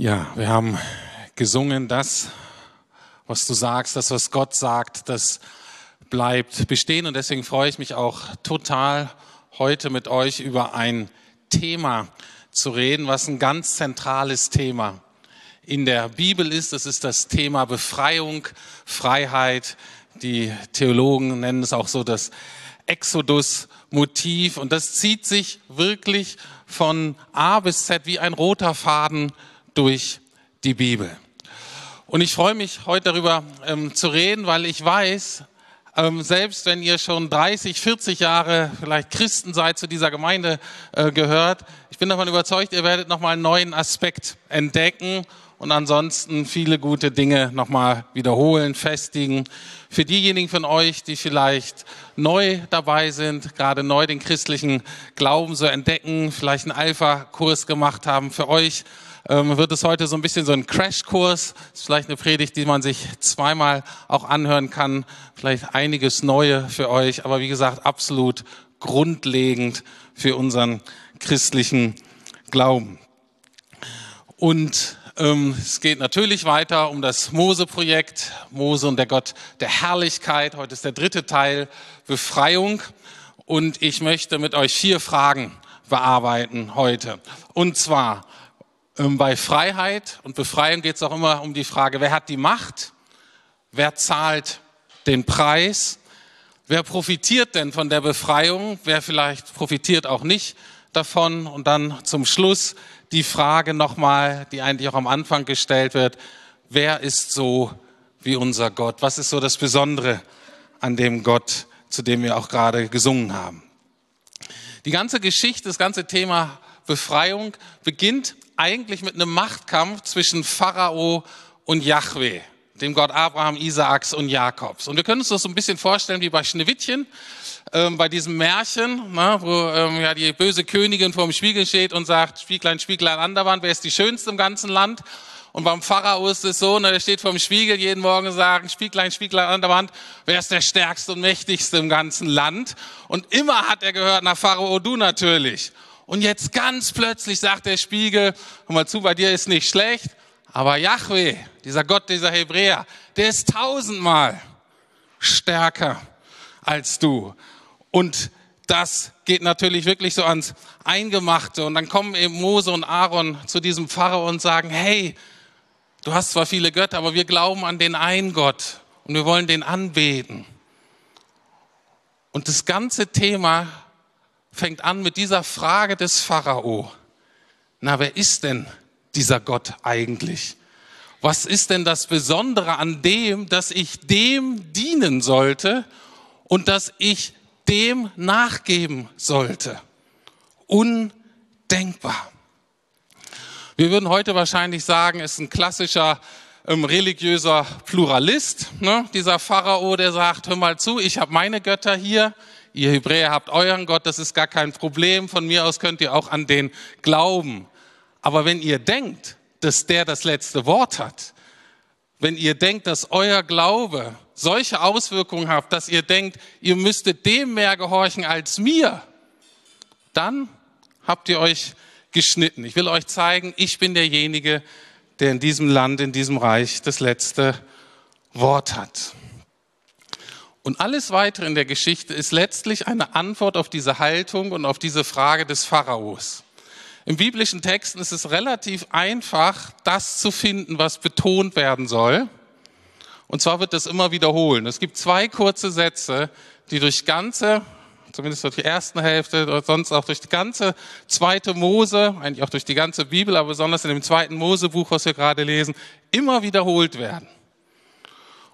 Ja, wir haben gesungen, das, was du sagst, das, was Gott sagt, das bleibt bestehen. Und deswegen freue ich mich auch total, heute mit euch über ein Thema zu reden, was ein ganz zentrales Thema in der Bibel ist. Das ist das Thema Befreiung, Freiheit. Die Theologen nennen es auch so das Exodus-Motiv. Und das zieht sich wirklich von A bis Z wie ein roter Faden durch die Bibel. Und ich freue mich heute darüber ähm, zu reden, weil ich weiß, ähm, selbst wenn ihr schon 30, 40 Jahre vielleicht Christen seid, zu dieser Gemeinde äh, gehört, ich bin davon überzeugt, ihr werdet nochmal einen neuen Aspekt entdecken und ansonsten viele gute Dinge nochmal wiederholen, festigen. Für diejenigen von euch, die vielleicht neu dabei sind, gerade neu den christlichen Glauben so entdecken, vielleicht einen Alpha-Kurs gemacht haben, für euch ähm, wird es heute so ein bisschen so ein Crashkurs. Ist vielleicht eine Predigt, die man sich zweimal auch anhören kann. Vielleicht einiges Neue für euch, aber wie gesagt, absolut grundlegend für unseren christlichen Glauben. Und es geht natürlich weiter um das Mose-Projekt, Mose und der Gott der Herrlichkeit. Heute ist der dritte Teil, Befreiung. Und ich möchte mit euch vier Fragen bearbeiten heute. Und zwar, ähm, bei Freiheit und Befreiung geht es auch immer um die Frage, wer hat die Macht? Wer zahlt den Preis? Wer profitiert denn von der Befreiung? Wer vielleicht profitiert auch nicht davon? Und dann zum Schluss die Frage nochmal, die eigentlich auch am Anfang gestellt wird. Wer ist so wie unser Gott? Was ist so das Besondere an dem Gott, zu dem wir auch gerade gesungen haben? Die ganze Geschichte, das ganze Thema Befreiung beginnt eigentlich mit einem Machtkampf zwischen Pharao und Yahweh, dem Gott Abraham, Isaaks und Jakobs. Und wir können uns das so ein bisschen vorstellen wie bei Schneewittchen, ähm, bei diesem Märchen, na, wo ähm, ja die böse Königin vor dem Spiegel steht und sagt, Spieglein, Spieglein an der Wand, wer ist die Schönste im ganzen Land? Und beim Pharao ist es so, ne, der steht vor dem Spiegel jeden Morgen und sagt, Spieglein, Spieglein an der Wand, wer ist der Stärkste und Mächtigste im ganzen Land? Und immer hat er gehört, nach Pharao, du natürlich. Und jetzt ganz plötzlich sagt der Spiegel, hör mal zu, bei dir ist nicht schlecht, aber Yahweh, dieser Gott dieser Hebräer, der ist tausendmal stärker als du. Und das geht natürlich wirklich so ans Eingemachte. Und dann kommen eben Mose und Aaron zu diesem Pharao und sagen, hey, du hast zwar viele Götter, aber wir glauben an den einen Gott und wir wollen den anbeten. Und das ganze Thema fängt an mit dieser Frage des Pharao. Na, wer ist denn dieser Gott eigentlich? Was ist denn das Besondere an dem, dass ich dem dienen sollte und dass ich dem nachgeben sollte? Undenkbar. Wir würden heute wahrscheinlich sagen, es ist ein klassischer ähm, religiöser Pluralist, ne? dieser Pharao, der sagt, hör mal zu, ich habe meine Götter hier, ihr Hebräer habt euren Gott, das ist gar kein Problem. Von mir aus könnt ihr auch an den glauben. Aber wenn ihr denkt, dass der das letzte Wort hat, wenn ihr denkt, dass euer Glaube solche Auswirkungen hat, dass ihr denkt, ihr müsstet dem mehr gehorchen als mir, dann habt ihr euch geschnitten. Ich will euch zeigen, ich bin derjenige, der in diesem Land, in diesem Reich das letzte Wort hat. Und alles weitere in der Geschichte ist letztlich eine Antwort auf diese Haltung und auf diese Frage des Pharaos. Im biblischen Texten ist es relativ einfach, das zu finden, was betont werden soll. Und zwar wird das immer wiederholen. Es gibt zwei kurze Sätze, die durch ganze, zumindest durch die erste Hälfte, oder sonst auch durch die ganze zweite Mose, eigentlich auch durch die ganze Bibel, aber besonders in dem zweiten Mosebuch, was wir gerade lesen, immer wiederholt werden.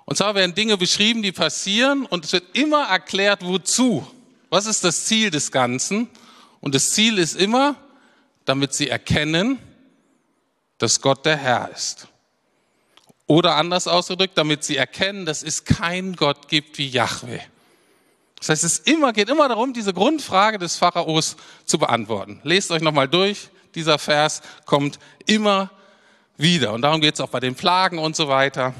Und zwar werden Dinge beschrieben, die passieren und es wird immer erklärt, wozu. Was ist das Ziel des Ganzen? Und das Ziel ist immer, damit sie erkennen, dass Gott der Herr ist. Oder anders ausgedrückt, damit sie erkennen, dass es keinen Gott gibt wie Yahweh. Das heißt, es immer, geht immer darum, diese Grundfrage des Pharaos zu beantworten. Lest euch nochmal durch. Dieser Vers kommt immer wieder. Und darum geht es auch bei den Plagen und so weiter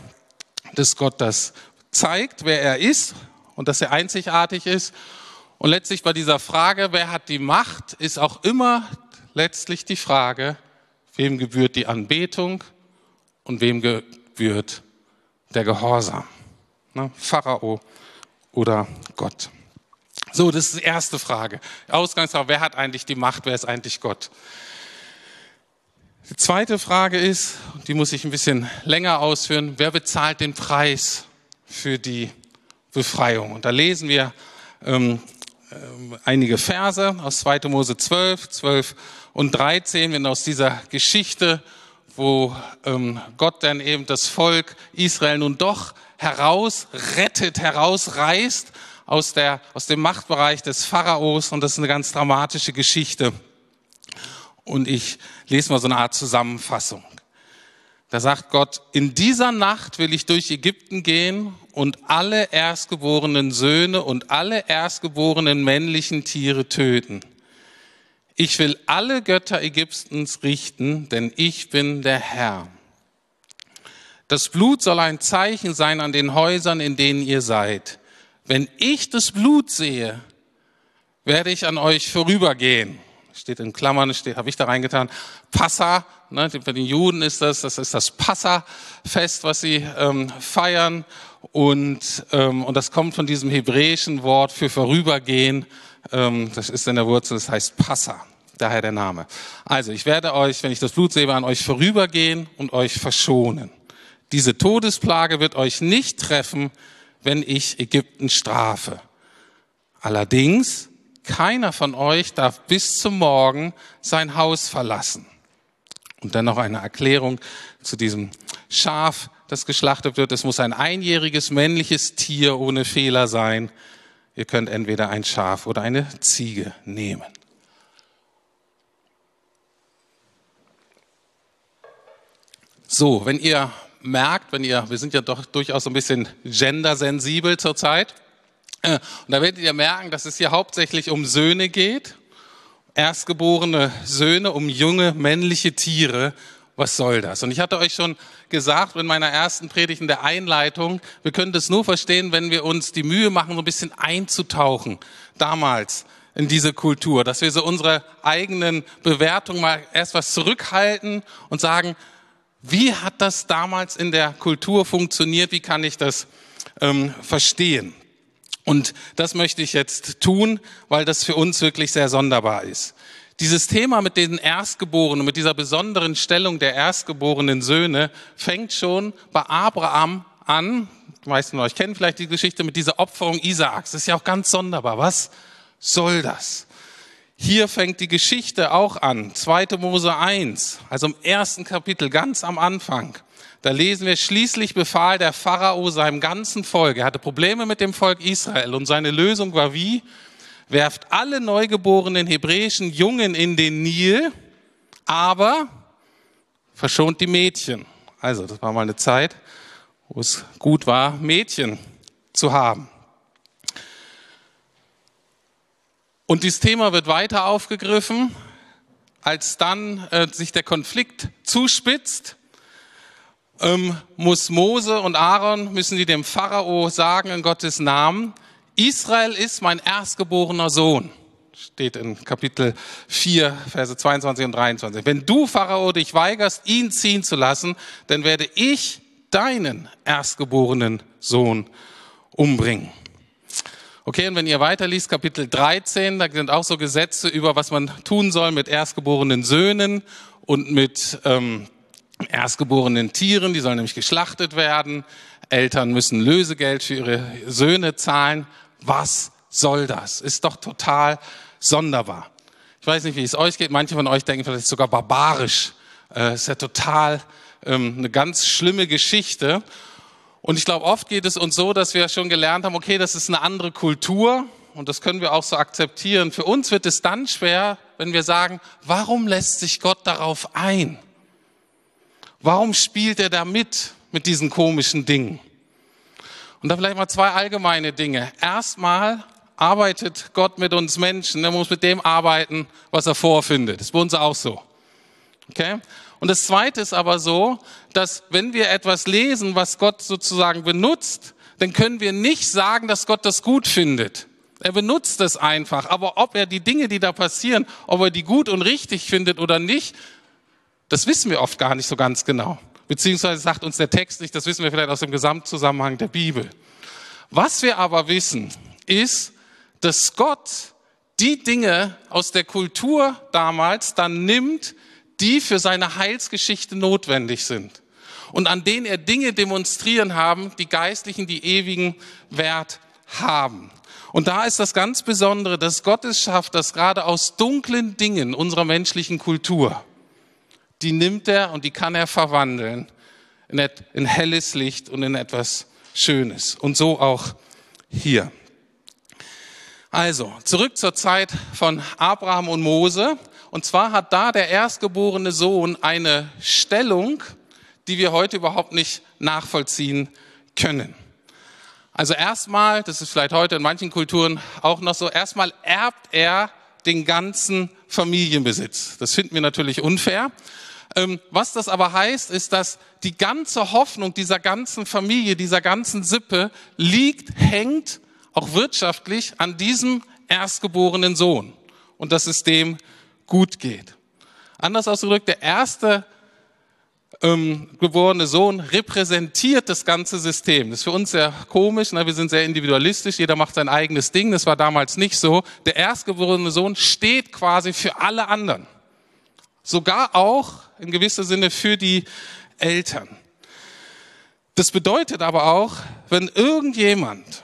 dass Gott das zeigt, wer er ist und dass er einzigartig ist Und letztlich bei dieser Frage, wer hat die Macht, ist auch immer letztlich die Frage, wem gebührt die Anbetung und wem gebührt der Gehorsam. Ne? Pharao oder Gott. So, das ist die erste Frage. Ausgangsfrage, wer hat eigentlich die Macht, wer ist eigentlich Gott? Die zweite Frage ist, die muss ich ein bisschen länger ausführen, wer bezahlt den Preis für die Befreiung? Und da lesen wir ähm, äh, einige Verse aus 2. Mose 12, 12 und 13, wenn aus dieser Geschichte, wo ähm, Gott dann eben das Volk Israel nun doch herausrettet, herausreißt aus, der, aus dem Machtbereich des Pharaos. Und das ist eine ganz dramatische Geschichte. Und ich lese mal so eine Art Zusammenfassung. Da sagt Gott, in dieser Nacht will ich durch Ägypten gehen und alle erstgeborenen Söhne und alle erstgeborenen männlichen Tiere töten. Ich will alle Götter Ägyptens richten, denn ich bin der Herr. Das Blut soll ein Zeichen sein an den Häusern, in denen ihr seid. Wenn ich das Blut sehe, werde ich an euch vorübergehen. Steht in Klammern, steht, habe ich da reingetan. Passa, ne, für die Juden ist das, das ist das Passa-Fest, was sie ähm, feiern. Und, ähm, und das kommt von diesem hebräischen Wort für vorübergehen. Ähm, das ist in der Wurzel, das heißt Passa. Daher der Name. Also, ich werde euch, wenn ich das Blut sehe, an euch vorübergehen und euch verschonen. Diese Todesplage wird euch nicht treffen, wenn ich Ägypten strafe. Allerdings, keiner von euch darf bis zum Morgen sein Haus verlassen. Und dann noch eine Erklärung zu diesem Schaf, das geschlachtet wird. Es muss ein einjähriges männliches Tier ohne Fehler sein. Ihr könnt entweder ein Schaf oder eine Ziege nehmen. So, wenn ihr merkt, wenn ihr, wir sind ja doch durchaus so ein bisschen gendersensibel zurzeit, und da werdet ihr merken, dass es hier hauptsächlich um Söhne geht, erstgeborene Söhne, um junge männliche Tiere. Was soll das? Und ich hatte euch schon gesagt in meiner ersten Predigt in der Einleitung, wir können das nur verstehen, wenn wir uns die Mühe machen, so ein bisschen einzutauchen. Damals in diese Kultur, dass wir so unsere eigenen Bewertungen mal erst was zurückhalten und sagen, wie hat das damals in der Kultur funktioniert? Wie kann ich das ähm, verstehen? Und das möchte ich jetzt tun, weil das für uns wirklich sehr sonderbar ist. Dieses Thema mit den Erstgeborenen, mit dieser besonderen Stellung der erstgeborenen Söhne, fängt schon bei Abraham an. Die meisten von euch kennen vielleicht die Geschichte mit dieser Opferung Isaaks. Das ist ja auch ganz sonderbar. Was soll das? Hier fängt die Geschichte auch an. 2. Mose 1, also im ersten Kapitel, ganz am Anfang. Da lesen wir, schließlich befahl der Pharao seinem ganzen Volk, er hatte Probleme mit dem Volk Israel und seine Lösung war wie? Werft alle neugeborenen hebräischen Jungen in den Nil, aber verschont die Mädchen. Also, das war mal eine Zeit, wo es gut war, Mädchen zu haben. Und dieses Thema wird weiter aufgegriffen, als dann äh, sich der Konflikt zuspitzt, ähm, muss Mose und Aaron, müssen die dem Pharao sagen in Gottes Namen, Israel ist mein erstgeborener Sohn. Steht in Kapitel 4, Verse 22 und 23. Wenn du, Pharao, dich weigerst, ihn ziehen zu lassen, dann werde ich deinen erstgeborenen Sohn umbringen. Okay, und wenn ihr weiterliest, Kapitel 13, da sind auch so Gesetze über, was man tun soll mit erstgeborenen Söhnen und mit ähm, erstgeborenen Tieren, die sollen nämlich geschlachtet werden. Eltern müssen Lösegeld für ihre Söhne zahlen. Was soll das? Ist doch total sonderbar. Ich weiß nicht, wie es euch geht. Manche von euch denken vielleicht sogar barbarisch. Äh, ist ja total ähm, eine ganz schlimme Geschichte. Und ich glaube, oft geht es uns so, dass wir schon gelernt haben, okay, das ist eine andere Kultur und das können wir auch so akzeptieren. Für uns wird es dann schwer, wenn wir sagen, warum lässt sich Gott darauf ein? Warum spielt er da mit, mit diesen komischen Dingen? Und da vielleicht mal zwei allgemeine Dinge. Erstmal arbeitet Gott mit uns Menschen. Er muss mit dem arbeiten, was er vorfindet. Das ist bei uns auch so. Okay? Und das Zweite ist aber so, dass wenn wir etwas lesen, was Gott sozusagen benutzt, dann können wir nicht sagen, dass Gott das gut findet. Er benutzt es einfach. Aber ob er die Dinge, die da passieren, ob er die gut und richtig findet oder nicht, das wissen wir oft gar nicht so ganz genau. Beziehungsweise sagt uns der Text nicht, das wissen wir vielleicht aus dem Gesamtzusammenhang der Bibel. Was wir aber wissen, ist, dass Gott die Dinge aus der Kultur damals dann nimmt, die für seine Heilsgeschichte notwendig sind und an denen er Dinge demonstrieren haben, die geistlichen, die ewigen Wert haben. Und da ist das ganz Besondere, dass Gott es schafft, dass gerade aus dunklen Dingen unserer menschlichen Kultur, die nimmt er und die kann er verwandeln in, in helles Licht und in etwas Schönes. Und so auch hier. Also, zurück zur Zeit von Abraham und Mose. Und zwar hat da der erstgeborene Sohn eine Stellung, die wir heute überhaupt nicht nachvollziehen können. Also erstmal, das ist vielleicht heute in manchen Kulturen auch noch so, erstmal erbt er den ganzen Familienbesitz. Das finden wir natürlich unfair. Ähm, was das aber heißt, ist, dass die ganze Hoffnung dieser ganzen Familie, dieser ganzen Sippe liegt, hängt auch wirtschaftlich an diesem erstgeborenen Sohn und dass es dem gut geht. Anders ausgedrückt, der erste ähm, geborene Sohn repräsentiert das ganze System. Das ist für uns sehr komisch, ne? wir sind sehr individualistisch, jeder macht sein eigenes Ding, das war damals nicht so. Der erstgeborene Sohn steht quasi für alle anderen. Sogar auch in gewisser Sinne für die Eltern. Das bedeutet aber auch, wenn irgendjemand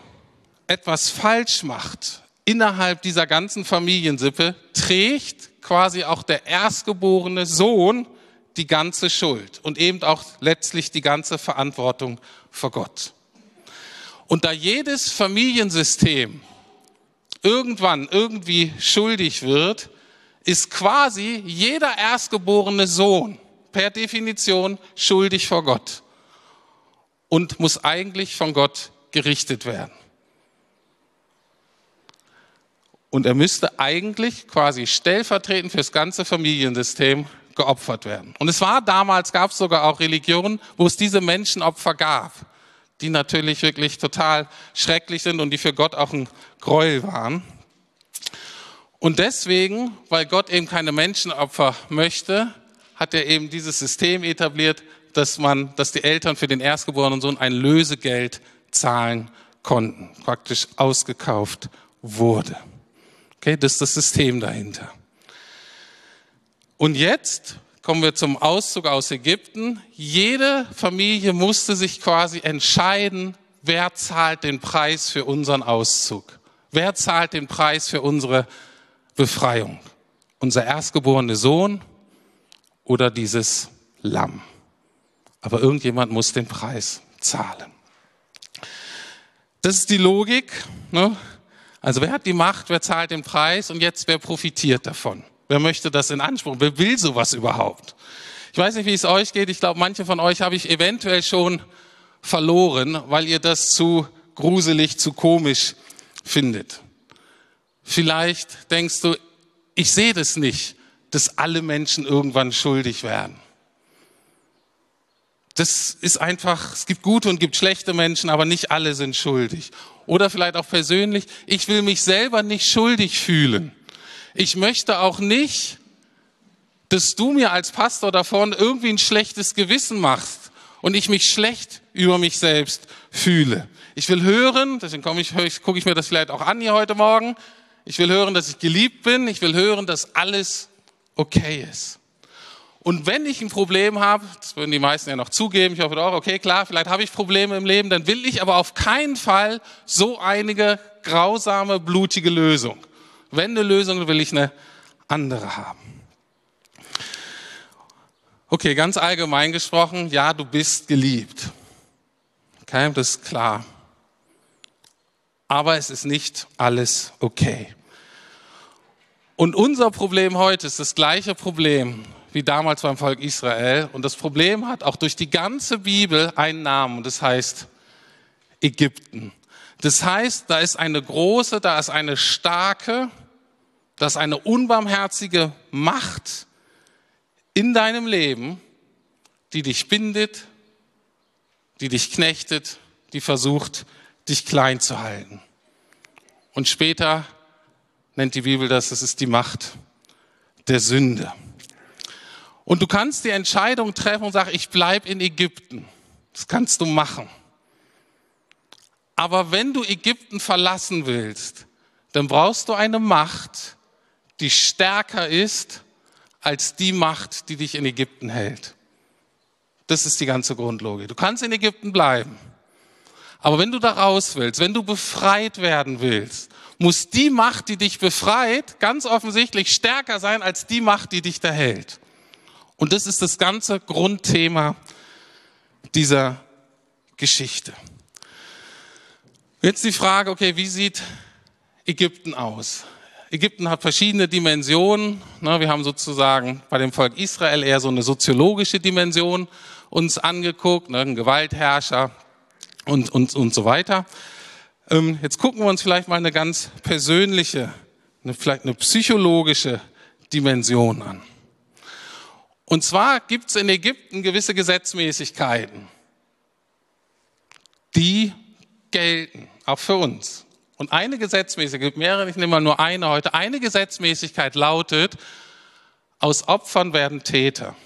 etwas falsch macht innerhalb dieser ganzen Familiensippe, trägt quasi auch der erstgeborene Sohn die ganze Schuld und eben auch letztlich die ganze Verantwortung vor Gott. Und da jedes Familiensystem irgendwann irgendwie schuldig wird, ist quasi jeder erstgeborene Sohn per Definition schuldig vor Gott und muss eigentlich von Gott gerichtet werden. Und er müsste eigentlich quasi stellvertretend fürs ganze Familiensystem geopfert werden. Und es war damals, gab es sogar auch Religionen, wo es diese Menschenopfer gab, die natürlich wirklich total schrecklich sind und die für Gott auch ein Gräuel waren. Und deswegen, weil Gott eben keine Menschenopfer möchte, hat er eben dieses System etabliert, dass man, dass die Eltern für den erstgeborenen Sohn ein Lösegeld zahlen konnten, praktisch ausgekauft wurde. Okay, das ist das System dahinter. Und jetzt kommen wir zum Auszug aus Ägypten. Jede Familie musste sich quasi entscheiden, wer zahlt den Preis für unseren Auszug? Wer zahlt den Preis für unsere Befreiung? Unser erstgeborene Sohn oder dieses Lamm? Aber irgendjemand muss den Preis zahlen. Das ist die Logik. Ne? Also wer hat die Macht, wer zahlt den Preis und jetzt wer profitiert davon? Wer möchte das in Anspruch? Wer will sowas überhaupt? Ich weiß nicht, wie es euch geht. Ich glaube, manche von euch habe ich eventuell schon verloren, weil ihr das zu gruselig, zu komisch findet. Vielleicht denkst du, ich sehe das nicht, dass alle Menschen irgendwann schuldig werden. Das ist einfach, es gibt gute und gibt schlechte Menschen, aber nicht alle sind schuldig. Oder vielleicht auch persönlich, ich will mich selber nicht schuldig fühlen. Ich möchte auch nicht, dass du mir als Pastor davon irgendwie ein schlechtes Gewissen machst und ich mich schlecht über mich selbst fühle. Ich will hören, deswegen komme ich, gucke ich mir das vielleicht auch an hier heute Morgen. Ich will hören, dass ich geliebt bin. Ich will hören, dass alles okay ist. Und wenn ich ein Problem habe, das würden die meisten ja noch zugeben, ich hoffe auch, okay, klar, vielleicht habe ich Probleme im Leben, dann will ich aber auf keinen Fall so einige grausame, blutige Lösung. Wenn eine Lösung, will ich eine andere haben. Okay, ganz allgemein gesprochen, ja, du bist geliebt. Okay, das ist klar. Aber es ist nicht alles okay. Und unser Problem heute ist das gleiche Problem wie damals beim Volk Israel. Und das Problem hat auch durch die ganze Bibel einen Namen und das heißt Ägypten. Das heißt, da ist eine große, da ist eine starke, da ist eine unbarmherzige Macht in deinem Leben, die dich bindet, die dich knechtet, die versucht, dich klein zu halten. Und später nennt die Bibel das, das ist die Macht der Sünde. Und du kannst die Entscheidung treffen und sagen, ich bleib in Ägypten. Das kannst du machen. Aber wenn du Ägypten verlassen willst, dann brauchst du eine Macht, die stärker ist als die Macht, die dich in Ägypten hält. Das ist die ganze Grundlogik. Du kannst in Ägypten bleiben. Aber wenn du da raus willst, wenn du befreit werden willst, muss die Macht, die dich befreit, ganz offensichtlich stärker sein als die Macht, die dich da hält. Und das ist das ganze Grundthema dieser Geschichte. Jetzt die Frage, okay, wie sieht Ägypten aus? Ägypten hat verschiedene Dimensionen. Wir haben sozusagen bei dem Volk Israel eher so eine soziologische Dimension uns angeguckt, ne, ein Gewaltherrscher und, und, und so weiter. Ähm, jetzt gucken wir uns vielleicht mal eine ganz persönliche, eine, vielleicht eine psychologische Dimension an. Und zwar gibt es in Ägypten gewisse Gesetzmäßigkeiten, die gelten, auch für uns. Und eine Gesetzmäßigkeit, gibt mehrere, ich nehme mal nur eine heute, eine Gesetzmäßigkeit lautet, aus Opfern werden Täter.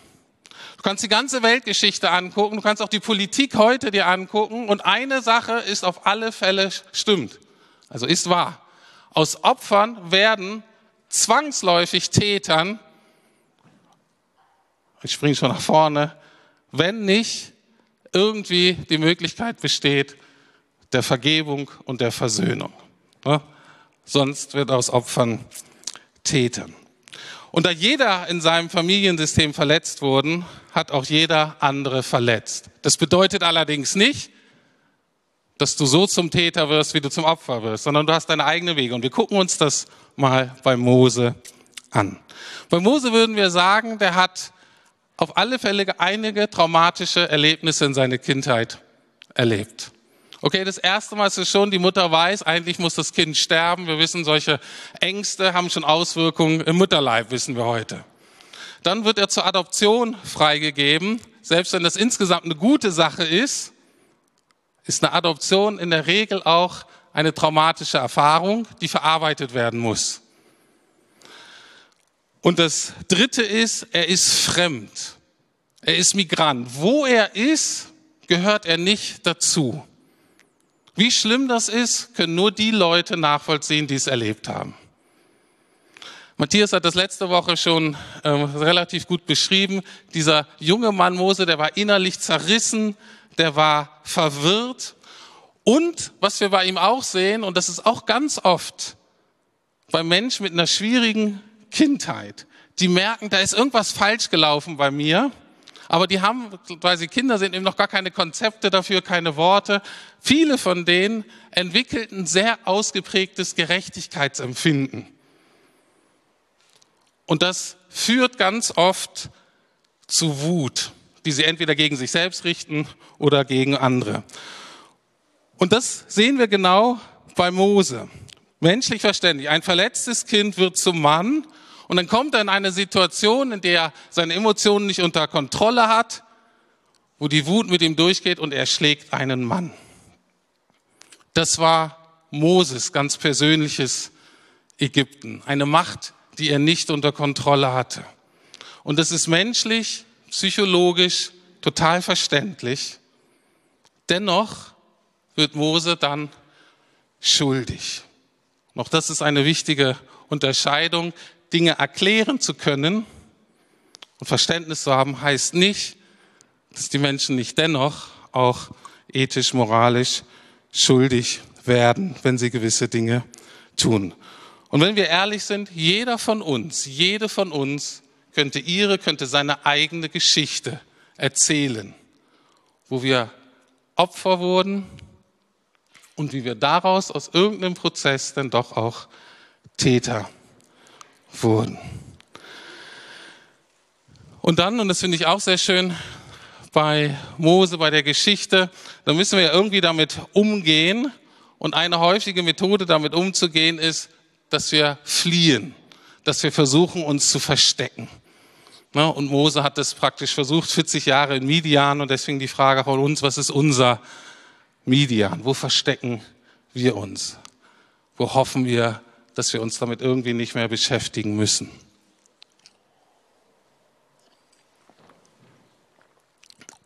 Du kannst die ganze Weltgeschichte angucken, du kannst auch die Politik heute dir angucken und eine Sache ist auf alle Fälle stimmt. Also ist wahr. Aus Opfern werden zwangsläufig Tätern, ich springe schon nach vorne, wenn nicht irgendwie die Möglichkeit besteht der Vergebung und der Versöhnung. Ja? Sonst wird aus Opfern Tätern. Und da jeder in seinem Familiensystem verletzt wurde, hat auch jeder andere verletzt. Das bedeutet allerdings nicht, dass du so zum Täter wirst, wie du zum Opfer wirst, sondern du hast deine eigene Wege. Und wir gucken uns das mal bei Mose an. Bei Mose würden wir sagen, der hat auf alle Fälle einige traumatische Erlebnisse in seiner Kindheit erlebt. Okay, das erste Mal ist es schon, die Mutter weiß, eigentlich muss das Kind sterben. Wir wissen, solche Ängste haben schon Auswirkungen im Mutterleib, wissen wir heute. Dann wird er zur Adoption freigegeben. Selbst wenn das insgesamt eine gute Sache ist, ist eine Adoption in der Regel auch eine traumatische Erfahrung, die verarbeitet werden muss. Und das Dritte ist, er ist fremd. Er ist Migrant. Wo er ist, gehört er nicht dazu. Wie schlimm das ist, können nur die Leute nachvollziehen, die es erlebt haben. Matthias hat das letzte Woche schon äh, relativ gut beschrieben. Dieser junge Mann Mose, der war innerlich zerrissen, der war verwirrt. Und was wir bei ihm auch sehen, und das ist auch ganz oft bei Menschen mit einer schwierigen Kindheit, die merken, da ist irgendwas falsch gelaufen bei mir aber die haben, weil sie Kinder sind, eben noch gar keine Konzepte dafür, keine Worte. Viele von denen entwickelten sehr ausgeprägtes Gerechtigkeitsempfinden. Und das führt ganz oft zu Wut, die sie entweder gegen sich selbst richten oder gegen andere. Und das sehen wir genau bei Mose. Menschlich verständlich. Ein verletztes Kind wird zum Mann und dann kommt er in eine Situation, in der er seine Emotionen nicht unter Kontrolle hat, wo die Wut mit ihm durchgeht und er schlägt einen Mann. Das war Moses ganz persönliches Ägypten. Eine Macht, die er nicht unter Kontrolle hatte. Und das ist menschlich, psychologisch total verständlich. Dennoch wird Mose dann schuldig. Noch das ist eine wichtige Unterscheidung. Dinge erklären zu können und Verständnis zu haben, heißt nicht, dass die Menschen nicht dennoch auch ethisch, moralisch schuldig werden, wenn sie gewisse Dinge tun. Und wenn wir ehrlich sind, jeder von uns, jede von uns könnte ihre, könnte seine eigene Geschichte erzählen, wo wir Opfer wurden und wie wir daraus aus irgendeinem Prozess dann doch auch Täter wurden. Und dann, und das finde ich auch sehr schön, bei Mose, bei der Geschichte, da müssen wir ja irgendwie damit umgehen. Und eine häufige Methode, damit umzugehen, ist, dass wir fliehen, dass wir versuchen, uns zu verstecken. Und Mose hat das praktisch versucht, 40 Jahre in Midian. Und deswegen die Frage von uns, was ist unser Midian? Wo verstecken wir uns? wo hoffen wir, dass wir uns damit irgendwie nicht mehr beschäftigen müssen.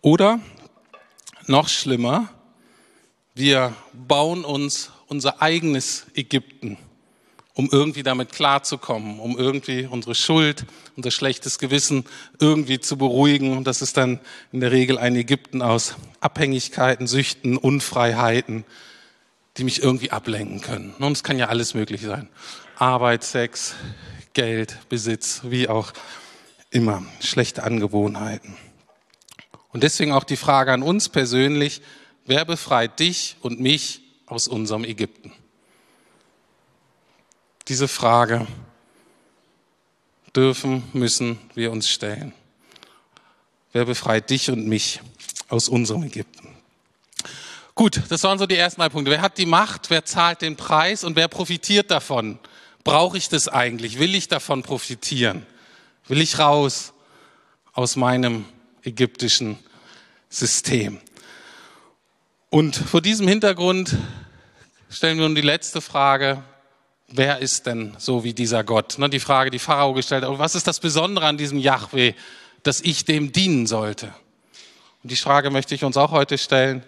Oder noch schlimmer, wir bauen uns unser eigenes Ägypten, um irgendwie damit klarzukommen, um irgendwie unsere Schuld, unser schlechtes Gewissen irgendwie zu beruhigen. Und das ist dann in der Regel ein Ägypten aus Abhängigkeiten, Süchten, Unfreiheiten, die mich irgendwie ablenken können. Und es kann ja alles möglich sein. Arbeit, Sex, Geld, Besitz, wie auch immer. Schlechte Angewohnheiten. Und deswegen auch die Frage an uns persönlich, wer befreit dich und mich aus unserem Ägypten? Diese Frage dürfen, müssen wir uns stellen. Wer befreit dich und mich aus unserem Ägypten? Gut, das waren so die ersten drei Punkte. Wer hat die Macht? Wer zahlt den Preis? Und wer profitiert davon? Brauche ich das eigentlich? Will ich davon profitieren? Will ich raus aus meinem ägyptischen System? Und vor diesem Hintergrund stellen wir nun die letzte Frage. Wer ist denn so wie dieser Gott? Die Frage, die Pharao gestellt hat. Was ist das Besondere an diesem Yahweh, dass ich dem dienen sollte? Und die Frage möchte ich uns auch heute stellen.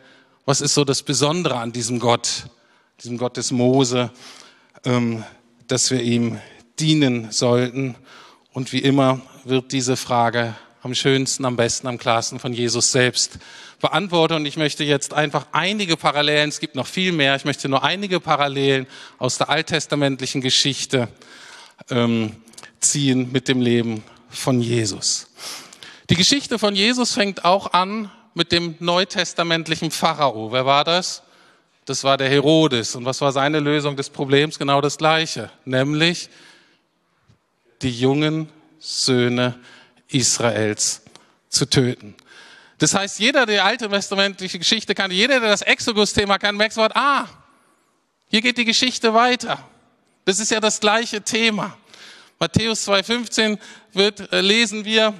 Was ist so das Besondere an diesem Gott, diesem Gott des Mose, ähm, dass wir ihm dienen sollten? Und wie immer wird diese Frage am schönsten, am besten, am klarsten von Jesus selbst beantwortet. Und ich möchte jetzt einfach einige Parallelen, es gibt noch viel mehr, ich möchte nur einige Parallelen aus der alttestamentlichen Geschichte ähm, ziehen mit dem Leben von Jesus. Die Geschichte von Jesus fängt auch an mit dem neutestamentlichen Pharao. Wer war das? Das war der Herodes. Und was war seine Lösung des Problems? Genau das Gleiche, nämlich die jungen Söhne Israels zu töten. Das heißt, jeder, der alte testamentliche Geschichte kannte, jeder, der das Exodus-Thema kann, merkt sofort, ah, hier geht die Geschichte weiter. Das ist ja das gleiche Thema. Matthäus 2,15 wird, äh, lesen wir,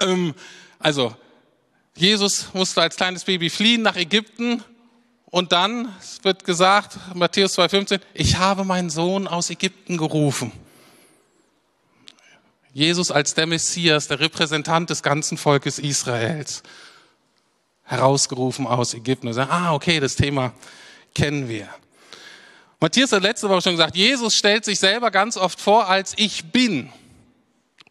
ähm, also Jesus musste als kleines Baby fliehen nach Ägypten und dann wird gesagt, Matthäus 2,15, ich habe meinen Sohn aus Ägypten gerufen. Jesus als der Messias, der Repräsentant des ganzen Volkes Israels, herausgerufen aus Ägypten und sagt, ah, okay, das Thema kennen wir. Matthias hat letzte Woche schon gesagt, Jesus stellt sich selber ganz oft vor als ich bin.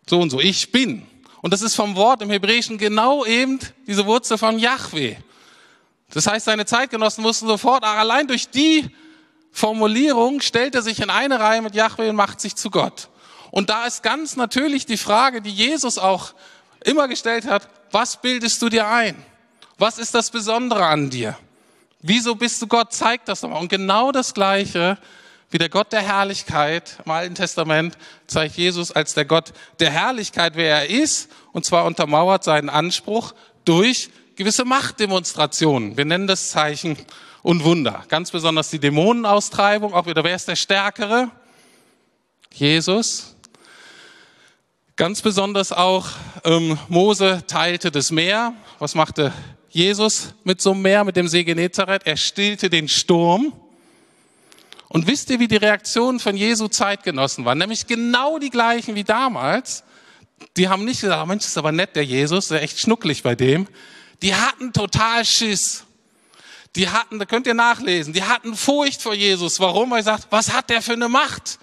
So und so, ich bin. Und das ist vom Wort im Hebräischen genau eben diese Wurzel von Yahweh. Das heißt, seine Zeitgenossen wussten sofort, ach, allein durch die Formulierung stellt er sich in eine Reihe mit Yahweh und macht sich zu Gott. Und da ist ganz natürlich die Frage, die Jesus auch immer gestellt hat, was bildest du dir ein? Was ist das Besondere an dir? Wieso bist du Gott? Zeig das doch mal. Und genau das Gleiche wie der Gott der Herrlichkeit im Alten Testament zeigt Jesus als der Gott der Herrlichkeit, wer er ist. Und zwar untermauert seinen Anspruch durch gewisse Machtdemonstrationen. Wir nennen das Zeichen und Wunder. Ganz besonders die Dämonenaustreibung. Auch wieder, wer ist der Stärkere? Jesus. Ganz besonders auch ähm, Mose teilte das Meer. Was machte Jesus mit so einem Meer, mit dem See Genezareth? Er stillte den Sturm. Und wisst ihr, wie die Reaktionen von Jesu Zeitgenossen waren? Nämlich genau die gleichen wie damals. Die haben nicht gesagt, oh Mensch, ist aber nett, der Jesus, der echt schnucklig bei dem. Die hatten total Schiss. Die hatten, da könnt ihr nachlesen, die hatten Furcht vor Jesus. Warum? Weil er sagt, was hat der für eine Macht?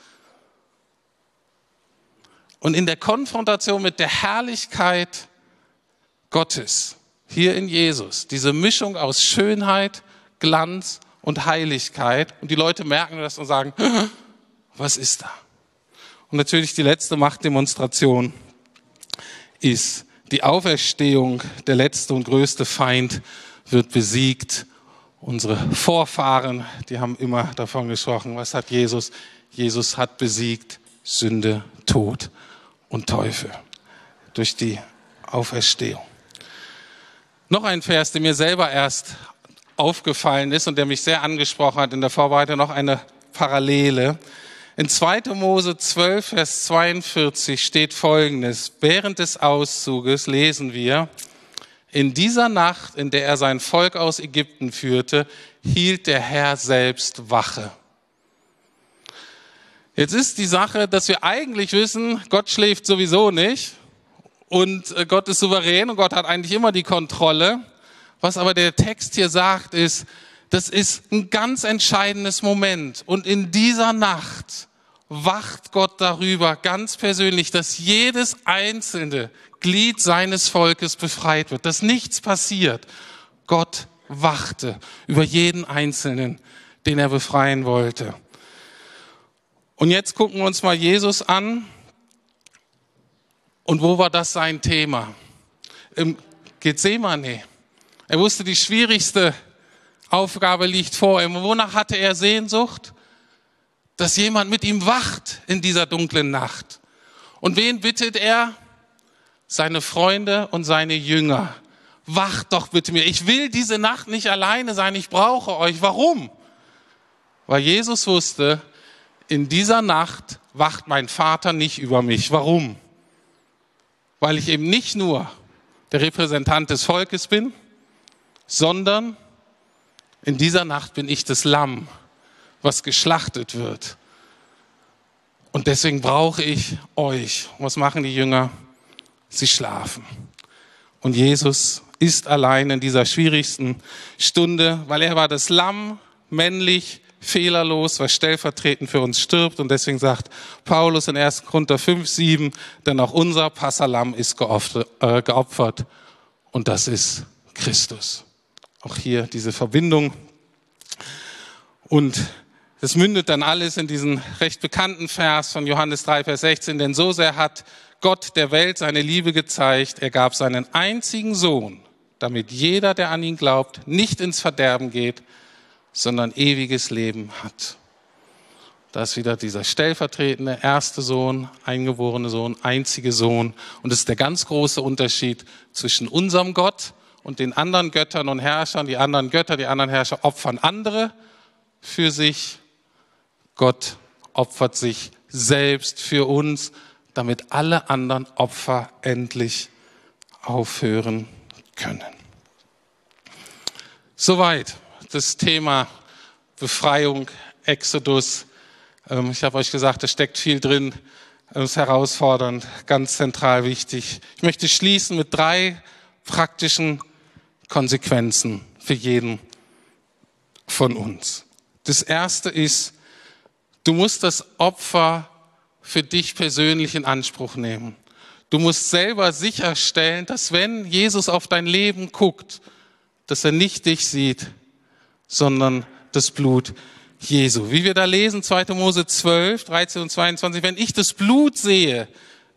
Und in der Konfrontation mit der Herrlichkeit Gottes, hier in Jesus, diese Mischung aus Schönheit, Glanz und Heiligkeit. Und die Leute merken das und sagen, was ist da? Und natürlich die letzte Machtdemonstration ist die Auferstehung. Der letzte und größte Feind wird besiegt. Unsere Vorfahren, die haben immer davon gesprochen, was hat Jesus? Jesus hat besiegt Sünde, Tod und Teufel durch die Auferstehung. Noch ein Vers, der mir selber erst aufgefallen ist und der mich sehr angesprochen hat in der Vorbereitung, noch eine Parallele. In 2. Mose 12, Vers 42 steht Folgendes. Während des Auszuges lesen wir, in dieser Nacht, in der er sein Volk aus Ägypten führte, hielt der Herr selbst Wache. Jetzt ist die Sache, dass wir eigentlich wissen, Gott schläft sowieso nicht und äh, Gott ist souverän und Gott hat eigentlich immer die Kontrolle. Was aber der Text hier sagt, ist, das ist ein ganz entscheidendes Moment. Und in dieser Nacht wacht Gott darüber ganz persönlich, dass jedes einzelne Glied seines Volkes befreit wird, dass nichts passiert. Gott wachte über jeden Einzelnen, den er befreien wollte. Und jetzt gucken wir uns mal Jesus an. Und wo war das sein Thema? Im Gethsemane. Er wusste, die schwierigste Aufgabe liegt vor ihm. Wonach hatte er Sehnsucht? Dass jemand mit ihm wacht in dieser dunklen Nacht. Und wen bittet er? Seine Freunde und seine Jünger. Wacht doch bitte mir. Ich will diese Nacht nicht alleine sein. Ich brauche euch. Warum? Weil Jesus wusste, in dieser Nacht wacht mein Vater nicht über mich. Warum? Weil ich eben nicht nur der Repräsentant des Volkes bin, sondern in dieser Nacht bin ich das Lamm, was geschlachtet wird. Und deswegen brauche ich euch. Was machen die Jünger? Sie schlafen. Und Jesus ist allein in dieser schwierigsten Stunde, weil er war das Lamm, männlich, fehlerlos, was stellvertretend für uns stirbt. Und deswegen sagt Paulus in 1. Korinther 5, 7, denn auch unser Passalam ist äh, geopfert. Und das ist Christus. Auch hier diese Verbindung. Und das mündet dann alles in diesen recht bekannten Vers von Johannes 3, Vers 16. Denn so sehr hat Gott der Welt seine Liebe gezeigt. Er gab seinen einzigen Sohn, damit jeder, der an ihn glaubt, nicht ins Verderben geht, sondern ewiges Leben hat. Da ist wieder dieser stellvertretende erste Sohn, eingeborene Sohn, einzige Sohn. Und das ist der ganz große Unterschied zwischen unserem Gott und den anderen Göttern und Herrschern, die anderen Götter, die anderen Herrscher opfern andere für sich. Gott opfert sich selbst für uns, damit alle anderen Opfer endlich aufhören können. Soweit das Thema Befreiung, Exodus. Ähm, ich habe euch gesagt, da steckt viel drin. Das ist herausfordernd, ganz zentral wichtig. Ich möchte schließen mit drei praktischen Konsequenzen für jeden von uns. Das erste ist, du musst das Opfer für dich persönlich in Anspruch nehmen. Du musst selber sicherstellen, dass wenn Jesus auf dein Leben guckt, dass er nicht dich sieht, sondern das Blut Jesu. Wie wir da lesen, 2. Mose 12, 13 und 22, wenn ich das Blut sehe,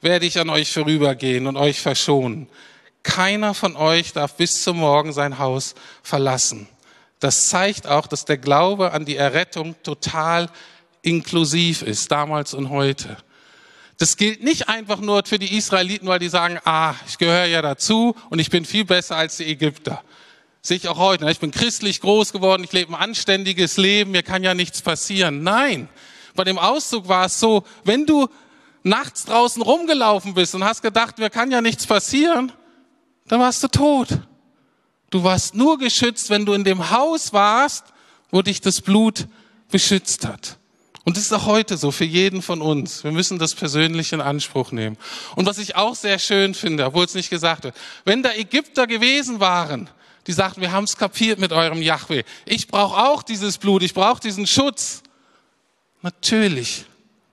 werde ich an euch vorübergehen und euch verschonen. Keiner von euch darf bis zum Morgen sein Haus verlassen. Das zeigt auch, dass der Glaube an die Errettung total inklusiv ist, damals und heute. Das gilt nicht einfach nur für die Israeliten, weil die sagen, ah, ich gehöre ja dazu und ich bin viel besser als die Ägypter. Sehe ich auch heute. Ne? Ich bin christlich groß geworden, ich lebe ein anständiges Leben, mir kann ja nichts passieren. Nein, bei dem Auszug war es so, wenn du nachts draußen rumgelaufen bist und hast gedacht, mir kann ja nichts passieren, dann warst du tot. Du warst nur geschützt, wenn du in dem Haus warst, wo dich das Blut beschützt hat. Und das ist auch heute so für jeden von uns. Wir müssen das persönlich in Anspruch nehmen. Und was ich auch sehr schön finde, obwohl es nicht gesagt wird, wenn da Ägypter gewesen waren, die sagten, wir haben es kapiert mit eurem Yahweh. Ich brauche auch dieses Blut, ich brauche diesen Schutz. Natürlich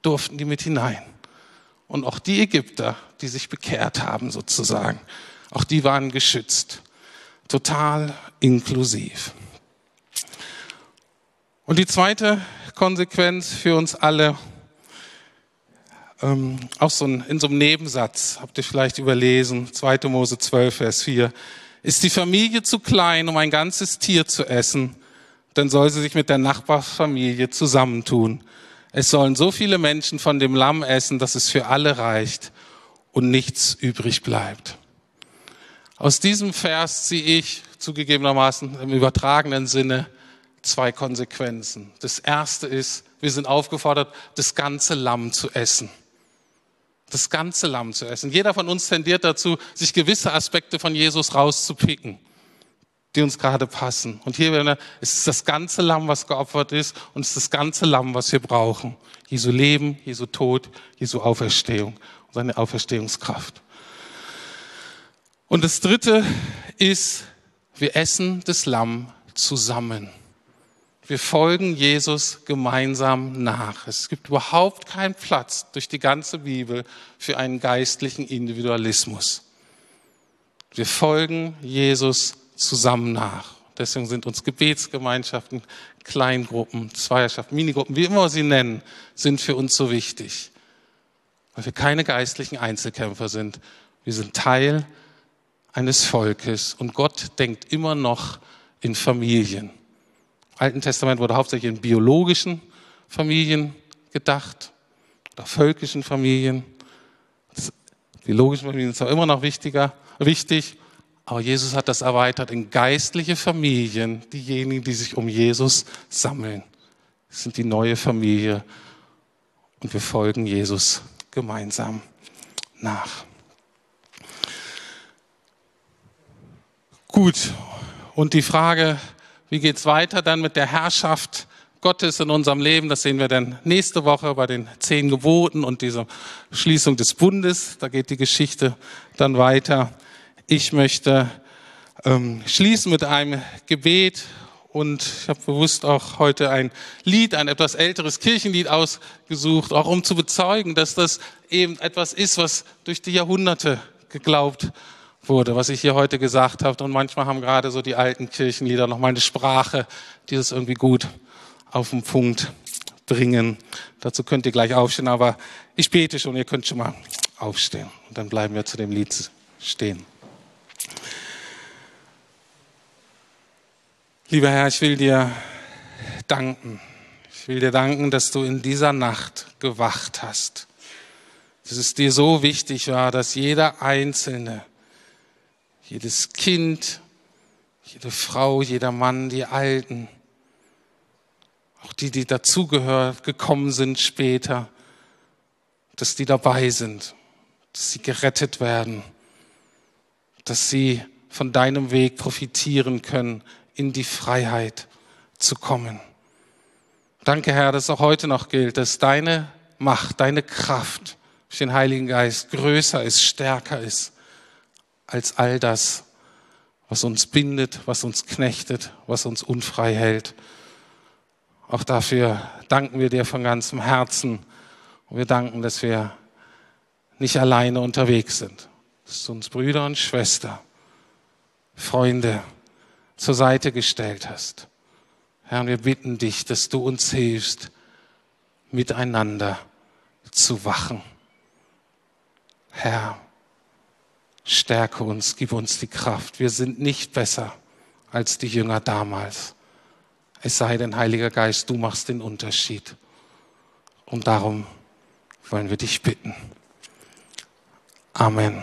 durften die mit hinein. Und auch die Ägypter, die sich bekehrt haben sozusagen. Auch die waren geschützt. Total inklusiv. Und die zweite Konsequenz für uns alle, ähm, auch so ein, in so einem Nebensatz, habt ihr vielleicht überlesen, 2. Mose 12, Vers 4. Ist die Familie zu klein, um ein ganzes Tier zu essen, dann soll sie sich mit der Nachbarsfamilie zusammentun. Es sollen so viele Menschen von dem Lamm essen, dass es für alle reicht und nichts übrig bleibt. Aus diesem Vers ziehe ich zugegebenermaßen im übertragenen Sinne zwei Konsequenzen. Das erste ist, wir sind aufgefordert, das ganze Lamm zu essen. Das ganze Lamm zu essen. Jeder von uns tendiert dazu, sich gewisse Aspekte von Jesus rauszupicken. die uns gerade passen. Und hier es ist das ganze Lamm, was geopfert ist, und es ist das ganze Lamm, was wir brauchen. Jesu Leben, Jesu Tod, Jesu Auferstehung und seine Auferstehungskraft. Und das dritte ist, wir essen das Lamm zusammen. Wir folgen Jesus gemeinsam nach. Es gibt überhaupt keinen Platz durch die ganze Bibel für einen geistlichen Individualismus. Wir folgen Jesus zusammen nach. Deswegen sind uns Gebetsgemeinschaften, Kleingruppen, Zweierschaften, Minigruppen, wie immer wir sie nennen, sind für uns so wichtig. Weil wir keine geistlichen Einzelkämpfer sind. Wir sind Teil eines Volkes und Gott denkt immer noch in Familien. Alten Testament wurde hauptsächlich in biologischen Familien gedacht oder völkischen Familien. Biologische Familien sind auch immer noch wichtiger, wichtig. Aber Jesus hat das erweitert in geistliche Familien, diejenigen, die sich um Jesus sammeln. Das sind die neue Familie und wir folgen Jesus gemeinsam nach. Gut, und die Frage, wie geht's weiter dann mit der Herrschaft Gottes in unserem Leben? Das sehen wir dann nächste Woche bei den zehn Geboten und dieser Schließung des Bundes. Da geht die Geschichte dann weiter. Ich möchte ähm, schließen mit einem Gebet und ich habe bewusst auch heute ein Lied, ein etwas älteres Kirchenlied ausgesucht, auch um zu bezeugen, dass das eben etwas ist, was durch die Jahrhunderte geglaubt wurde, was ich hier heute gesagt habe. Und manchmal haben gerade so die alten Kirchenlieder noch mal eine Sprache, die das irgendwie gut auf den Punkt bringen. Dazu könnt ihr gleich aufstehen, aber ich bete schon, ihr könnt schon mal aufstehen. Und dann bleiben wir zu dem Lied stehen. Lieber Herr, ich will dir danken. Ich will dir danken, dass du in dieser Nacht gewacht hast. Dass es dir so wichtig war, dass jeder Einzelne, jedes Kind, jede Frau, jeder Mann, die Alten, auch die, die dazugehört, gekommen sind später, dass die dabei sind, dass sie gerettet werden dass sie von deinem Weg profitieren können, in die Freiheit zu kommen. Danke, Herr, dass auch heute noch gilt, dass deine Macht, deine Kraft durch den Heiligen Geist größer ist, stärker ist als all das, was uns bindet, was uns knechtet, was uns unfrei hält. Auch dafür danken wir dir von ganzem Herzen und wir danken, dass wir nicht alleine unterwegs sind, dass du uns Brüder und Schwester, Freunde zur Seite gestellt hast. Herr, wir bitten dich, dass du uns hilfst, miteinander zu wachen. Herr, stärke uns, gib uns die Kraft. Wir sind nicht besser als die Jünger damals. Es sei denn, Heiliger Geist, du machst den Unterschied. Und darum wollen wir dich bitten. Amen.